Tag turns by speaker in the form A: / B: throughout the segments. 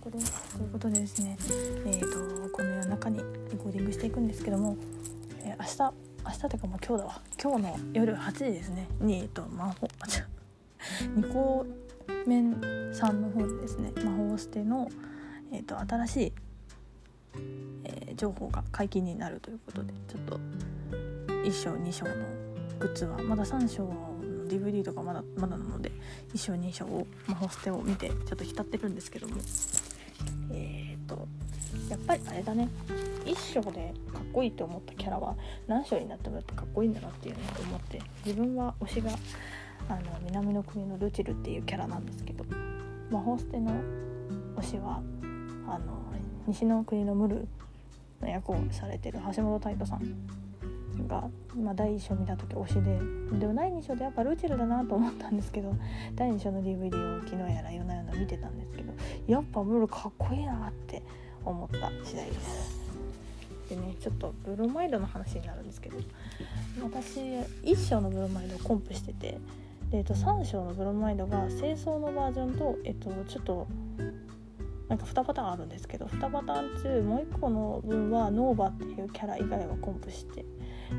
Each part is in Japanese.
A: 子ですということでですね。えーとこの夜中にレコーディングしていくんですけども、えー、明日明日というかもう今日だわ。今日の夜8時ですね。にえっと魔法あ違う。ニコメンさんの方でですね魔法捨てのえっ、と新しい、えー情報が解禁になるということでちょっと1章2章のグッズはまだ3章の DVD とかまだまだなので1章2章を魔法捨てを見てちょっと浸ってるんですけども。えっ、とやっぱりあれだね。1章でかっこいいと思ったキャラは何章になってもやっぱかっこいいんだなっていうのを思って自分は推しがあの南の国のルチルっていうキャラなんですけど魔法捨ての推しはあの西の国のムルの役をされてる橋本太斗さんが、まあ、第1章見た時推しででも第2章でやっぱルチルだなと思ったんですけど 第2章の DVD を昨日やら夜な夜な見てたんですけどやっぱムルかっこいいなって思った次第です。でねちょっとブロマイドの話になるんですけど私1章のブロマイドをコンプしててで、えっと、3章のブロマイドが清掃のバージョンと、えっと、ちょっとなんか2パターンあるんですけど2パターン中もう1個の分はノーバっていうキャラ以外はコンプして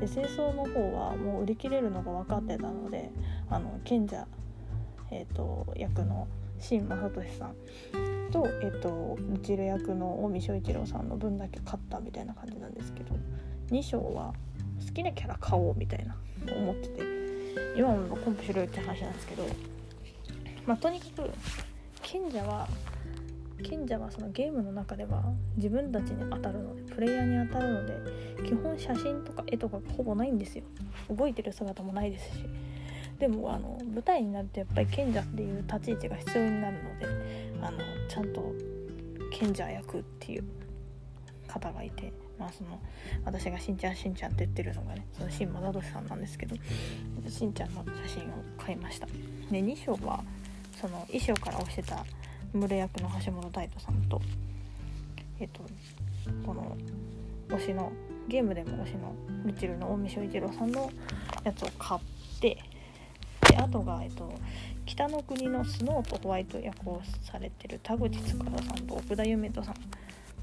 A: で清掃の方はもう売り切れるのが分かってたのであの賢者、えっと役の新正俊さんと,、えっとルチル役の近江翔一郎さんの分だけ買ったみたいな感じなんですけど2章は好きなキャラ買おうみたいな思ってて今もコンプしろよって話なんですけどまあとにかく賢者は賢者はそのゲームの中では自分たちに当たるのでプレイヤーに当たるので基本写真とか絵とかほぼないんですよ。動いてる姿もないですし。でもあの舞台になるとやっぱり賢者っていう立ち位置が必要になるのであのちゃんと賢者役っていう方がいてまあその私がしんちゃんしんちゃんって言ってるのがねその新正俊さんなんですけどしんちゃんの写真を買いました。で2章はその衣装から押してたムル役の橋本太斗さんとえっとこの推しのゲームでも推しのルチルの近江翔一郎さんのやつを買ってであとが、えっと、北の国のスノーとホワイト役をされてる田口司さんと奥田夢人さん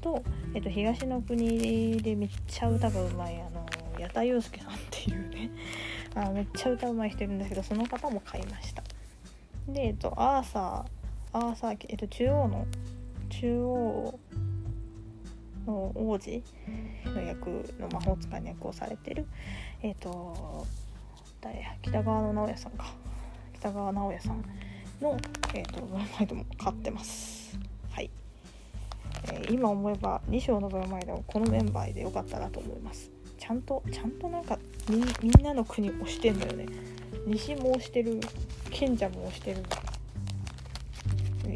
A: と、えっと、東の国でめっちゃ歌がうまいあの矢田祐介さんっていうねあめっちゃ歌うまい人いるんですけどその方も買いました。でえっとアーサーアーサー家えっと中央の中央の王子の役の魔法使いの役をされてるえっと誰北川の直哉さんか。北川直哉さんの、えー、とブロマイドも買ってます。はい、え今思えば2章のブロマイドをこのメンバーでよかったなと思います。ちゃんとちゃんとなんかみみんなの国押してんだよね。西も押してる賢者も押してる。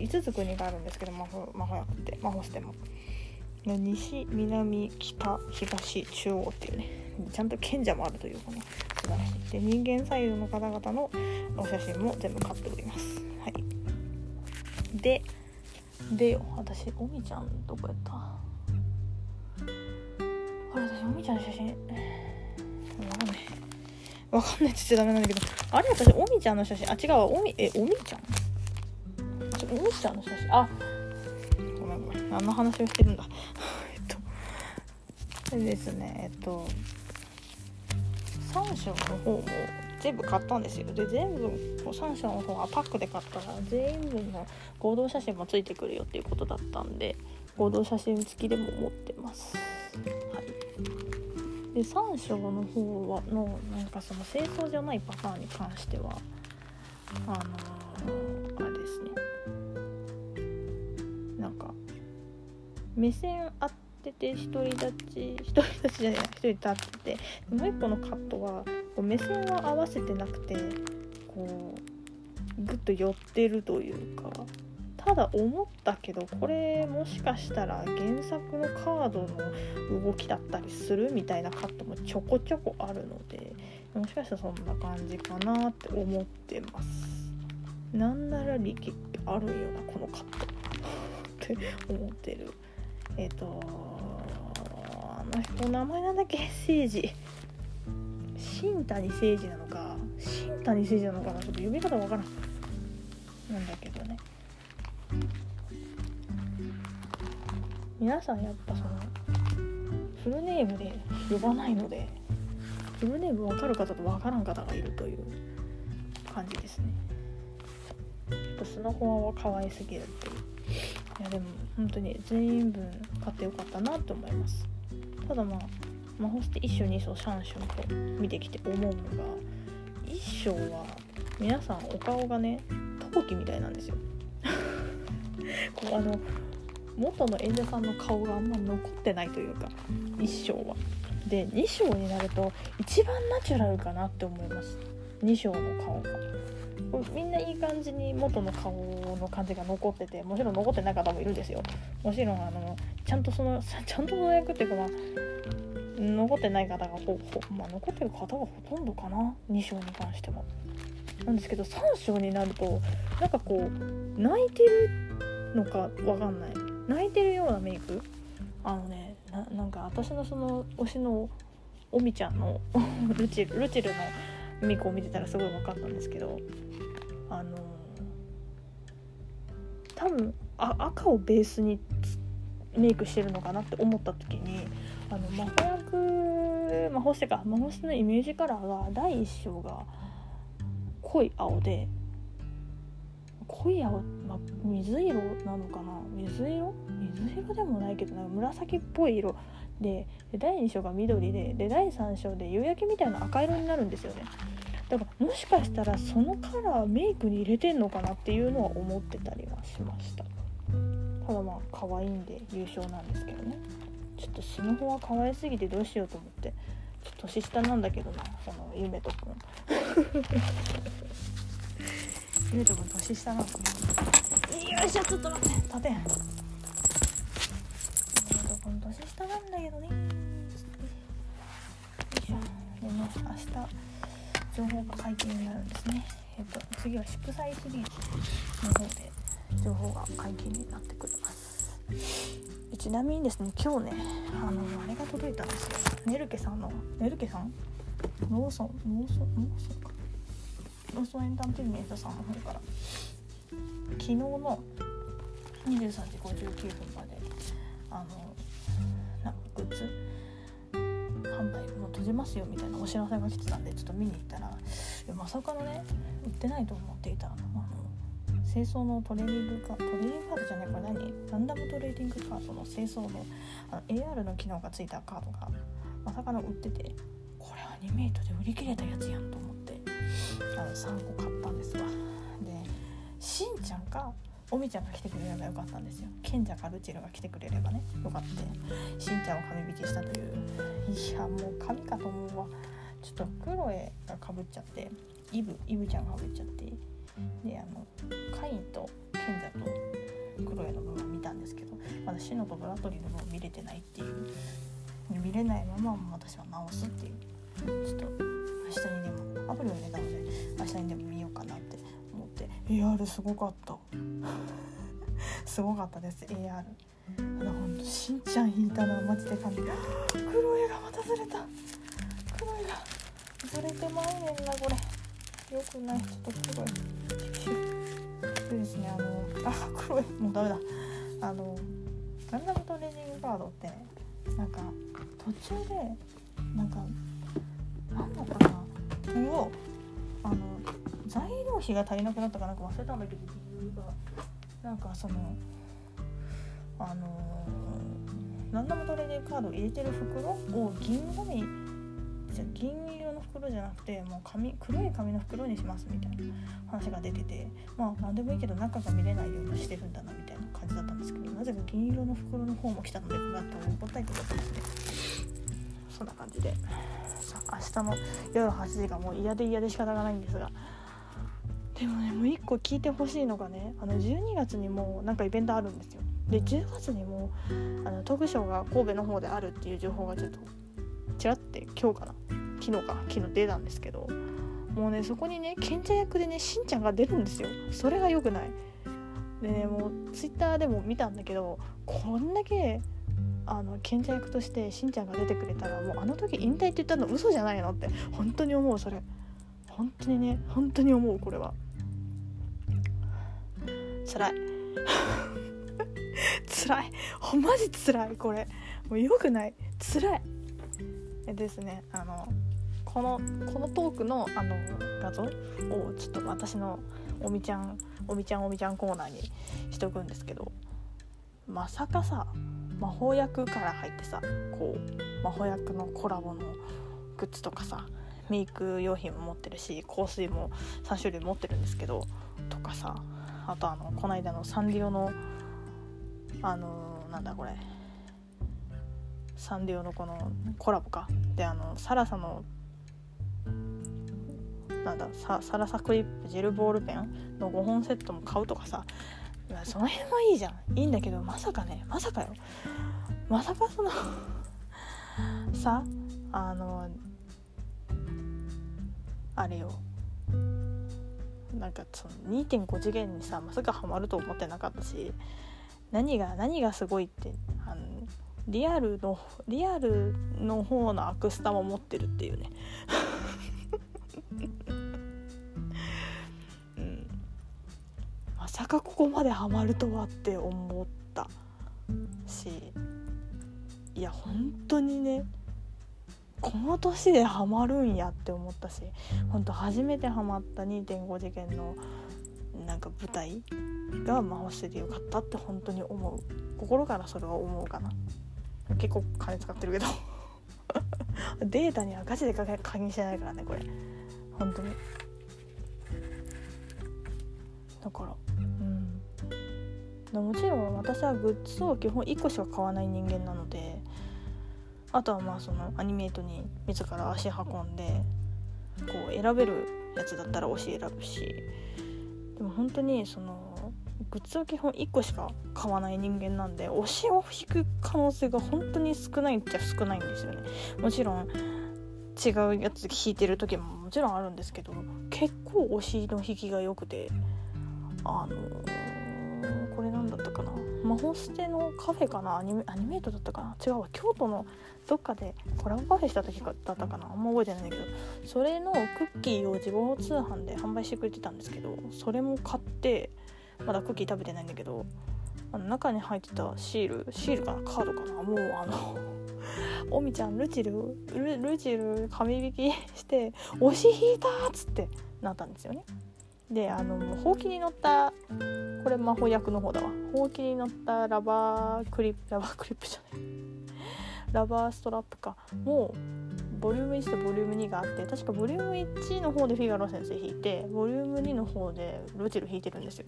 A: 5つ国があるんですけど魔法魔法薬って魔法捨ても。西南北東中央っていうね。ちゃんと賢者もあるというこの素晴らしい。で人間サイドの方々のお写真も全部買っております。はい。ででよ私おみちゃんどこやった？あれ私おみちゃんの写真。わかんない。わかんないって言っちゃダメなんだけど。あれ私おみちゃんの写真。あ違うおみえおみちゃん？ちょおみちゃんの写真？あごめんごめん。何の話をしてるんだ？えっとでですねえっと3章の方も全部買ったんですよ。で全部3章の方はパックで買ったら全員分の合同写真もついてくるよっていうことだったんで合同写真付きでも持ってます。はい。で3章の方はのなんかその清掃じゃないパターンに関してはあのー目線当てて独り立ち独り立ちじゃない一人立っててもう一個のカットはこう目線は合わせてなくてこうグッと寄ってるというかただ思ったけどこれもしかしたら原作のカードの動きだったりするみたいなカットもちょこちょこあるのでもしかしたらそんな感じかなって思ってます。なんなら力あるんよなこのカット。って思ってる。えっ、とあの人名前なんだっけ？誠治新谷誠治なのか？新谷誠治なのかな？ちょっと読み方わからん。なんだけどね。皆さんやっぱそのフルネームで呼ばないのでフルネーム分かる方と分からん方がいるという感じですね。ちょっとスノホは可愛すぎるっていう。いやでも本当に全員分買ってよかったなって思います。ただまあ魔法して1章2章3章と見てきて思うのが1章は皆さんお顔がね陶器みたいなんですよ。こうあの元の演者さんの顔があんま残ってないというか1章は。で2章になると一番ナチュラルかなって思います。2章の顔が。みんないい感じに元の顔の感じが残っててもちろん残ってない方もいるんですよ。もちろんあのちゃんとその ちゃんとの役っていうかまあ残ってない方がほほ、まあ、残ってる方がほとんどかな。2章に関してはなんですけど3章になるとなんかこう泣いてるのかわかんない。泣いてるようなメイク？あのねなんか私のその推しのおみちゃんの ルチルルチルのミコを見てたらすごい分かったんですけどあの多分あ赤をベースにメイクしてるのかなって思った時にあの魔法役魔法師か魔法師のイメージカラーが第1章が濃い青で濃い青、まあ、水色なのかな？水色？水色でもないけどなんか紫っぽい色でで第2章が緑でで第3章で夕焼けみたいな赤色になるんですよね。だからもしかしたらそのカラーメイクに入れてんのかなっていうのは思ってたりはしました。ただまあ可愛いんで優勝なんですけどね。ちょっとスマホは可愛すぎてどうしようと思って。ちょっと年下なんだけどなそのゆめとくん。ゆめとくん。年下なん。だよいしょちょっと待って立てん。ゆめとくん。年下なん。だけどねよいしょでね明日情報が解禁になるん。ですねえっ、と次は祝祭シリーズの方で情報が解禁になってくれますちなみにですね今日ねあのあれが届いたん。ですよネルケさん。のネルケさん。ローソンローソンローソンかローソンエンターテインメントさんの方から昨日の23時59分まであのなんかグッズ販売もう閉じますよみたいなお知らせが来てたんでちょっと見に行ったらまさかのね売ってないと思っていたあの清掃のトレーニングカトレーニングカードじゃないこれ何ランダムトレーディングカードの清掃のあの AR の機能がついたカードがまさかの売っててこれアニメートで売り切れたやつやんと思ってあの3個買ったんですわでしんちゃんかおみちゃんが来てくれればよかったんですよ。賢者かルチルが来てくれればね。よかった。しんちゃんを神引きしたという。いやもう神かと思うわ。ちょっとクロエがかぶっちゃって。イブイブちゃんがかぶっちゃって。であのカインと賢者とクロエの部分見たんですけど。まだシノとブラトリーの部分見れてないっていう。見れないまま私は直すっていう。ちょっと明日にでもアプリを入れたので明日にでも見ようかなって思って。AR すごかった。すごかったです AR あのほんとしんちゃん引いたのはマジで感じ。クロエがまたずれた。クロエが。ずれてまうねんなこれ。よくない。ちょっと黒い。でですねあのあ黒い。もうダメだ。あのランダムトレーニングカードってねなんか途中でなんか何だったかな。をあの材料費が足りなくなったかなんか忘れたんだけど理由が。なんかそのあのランダムトレーニングカードを入れてる袋を銀ゴミ銀色の袋じゃなくてもう紙黒い紙の袋にしますみたいな話が出ててまあ何でもいいけど中が見れないようにしてるんだなみたいな感じだったんですけどなぜか銀色の袋の方も来たのでこれだと答えてくださいそんな感じで。日の夜8時がもう嫌で嫌で仕方がないんですが。でもねもう1個聞いてほしいのがねあの12月にもなんかイベントあるんですよ。で10月にもあのトークショーが神戸の方であるっていう情報がちょっとちらって今日かな昨日か昨日出たんですけどもうねそこにね賢者役でねしんちゃんが出るんですよ。それが良くない。でねもうツイッターでも見たんだけどこんだけあの賢者役としてしんちゃんが出てくれたらもうあの時引退って言ったの嘘じゃないのって本当に思うそれ。本当にね本当に思うこれは。辛い。辛い。マジ辛いこれ。もうよくない。辛い。えですね。あのこのこのトークのあの画像をちょっと私のおみちゃんおみちゃんおみちゃんコーナーにしとくんですけどまさかさ魔法薬から入ってさこう魔法薬のコラボのグッズとかさメイク用品も持ってるし香水も3種類持ってるんですけどとかさあとあのこの間のサンリオのあのなんだこれサンリオのこのコラボか。であのサラサのなんだササラサクリップジェルボールペンの5本セットも買うとかさその辺はいいじゃん。いいんだけどまさかねまさかよ。まさかそのさあのあれよ。なんかその2.5次元にさまさかハマると思ってなかったし何が何がすごいってあのリアルのリアルの方のアクスタも持ってるっていうね。さかここまでハマるとはって思ったしいや本当にねこの年でハマるんやって思ったし本当初めてハマった2.5次元のなんか舞台が魔法しててよかったって本当に思う。心からそれは思うかな。結構金使ってるけど。データにはガチで加減してないからねこれ。本当に。だからもちろん私はグッズを基本1個しか買わない人間なのであとはまあそのアニメートに自ら足運んでこう選べるやつだったら推し選ぶしでも本当にそのグッズを基本1個しか買わない人間なんで推しを引く可能性が本当に少ないっちゃ少ないんですよね。もちろん違うやつ引いてる時ももちろんあるんですけど結構推しの引きが良くてあの魔法捨てのカフェかな？アニメアニメートだったかな？違うわ。京都のどっかでコラボカフェした時だったかな？あんま覚えてないんだけど。それのクッキーを自動通販で販売してくれてたんですけどそれも買ってまだクッキー食べてないんだけどあの中に入ってたシールシールかな？カードかな？もうあの おみちゃんルチルルルチル紙引きして「押し引いた!」っつってなったんですよね。であのほうきに乗ったこれ魔法役の方だわ。ほうきに乗ったラバークリップラバークリップじゃない。ラバーストラップか。もうボリューム1とボリューム2があって確かボリューム1の方でフィガロ先生弾いてボリューム2の方でルチル弾いてるんですよ。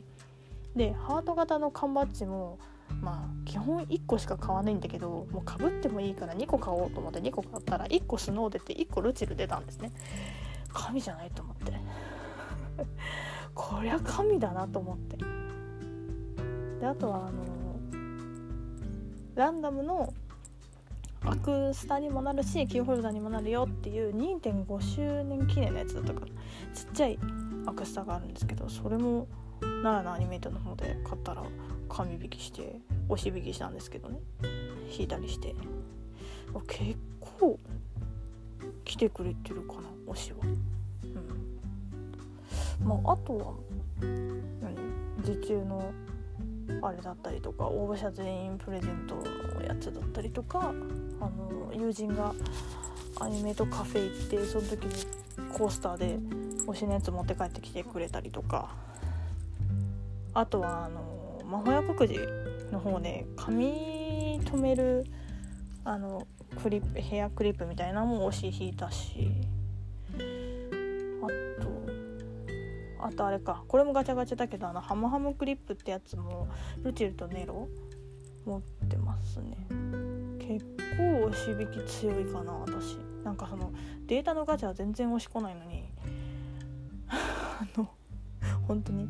A: でハート型の缶バッジもまあ基本1個しか買わないんだけどもうかぶってもいいから2個買おうと思って2個買ったら1個スノー出て1個ルチル出たんですね。神じゃないと思って。こりゃ神だなと思って。であとはあのランダムのアクスタにもなるしキーホルダーにもなるよっていう2.5周年記念のやつだったからちっちゃいアクスタがあるんですけどそれも奈良のアニメートの方で買ったら紙引きして押し引きしたんですけどね。引いたりして。結構来てくれてるかな推しは。まああとは何受注のあれだったりとか応募者全員プレゼントのやつだったりとかあの友人がアニメとカフェ行ってその時にコースターで推しのやつ持って帰ってきてくれたりとか。あとはあの魔法薬くじの方で髪留めるあのクリップヘアクリップみたいなのも推し引いたし。あとあれか。これもガチャガチャだけどあのハムハムクリップってやつもルチルとネロ持ってますね。結構押し引き強いかな私。なんかそのデータのガチャは全然押しこないのに。あの本当に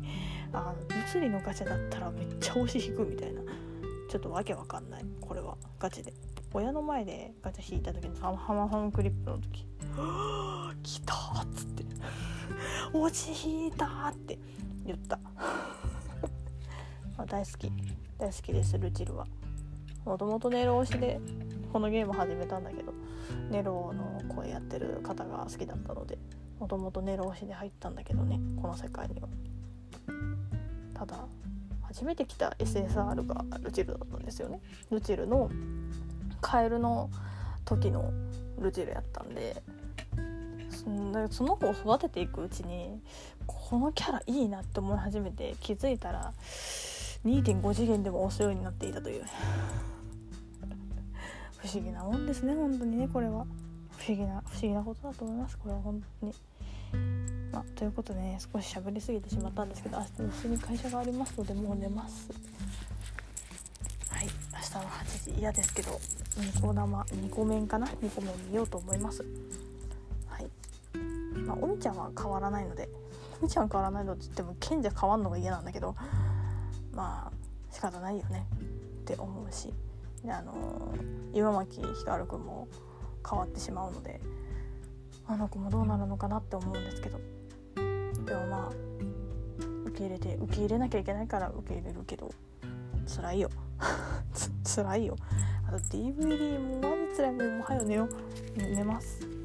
A: あの物理のガチャだったらめっちゃ押し引くみたいな。ちょっとわけわかんないこれは。ガチで。親の前でガチャ引いた時のハマハムクリップの時「来た!」「落ち引いた!」って言った。あ大好き。大好きですルチルは。もともとネロ推しでこのゲーム始めたんだけどネロの声やってる方が好きだったのでもともとネロ推しで入ったんだけどねこの世界には。ただ初めて来た SSR がルチルだったんですよね。ルチルのカエルの時のルチルやったんでその子を育てていくうちにこのキャラいいなって思い始めて気づいたら2.5次元でも押すようになっていたという。不思議なもんですね本当にねこれは。不思議な不思議なことだと思いますこれは本当に。まあ、ということでね少し喋りすぎてしまったんですけど明日一緒に会社がありますのでもう寝ます。はい明日の8時嫌ですけどニコ生2個面かな？2個面見ようと思います。まあおみちゃんは変わらないのでおみちゃん変わらないのって言っても賢者変わんのが嫌なんだけどまあ仕方ないよね。って思うし。であのー、岩巻ひかるくんも変わってしまうのであの子もどうなるのかなって思うんですけど。でもまあ受け入れて受け入れなきゃいけないから受け入れるけど辛いよ。つ辛いよ。あと DVD もマジ辛いもうはよ寝よう寝ます。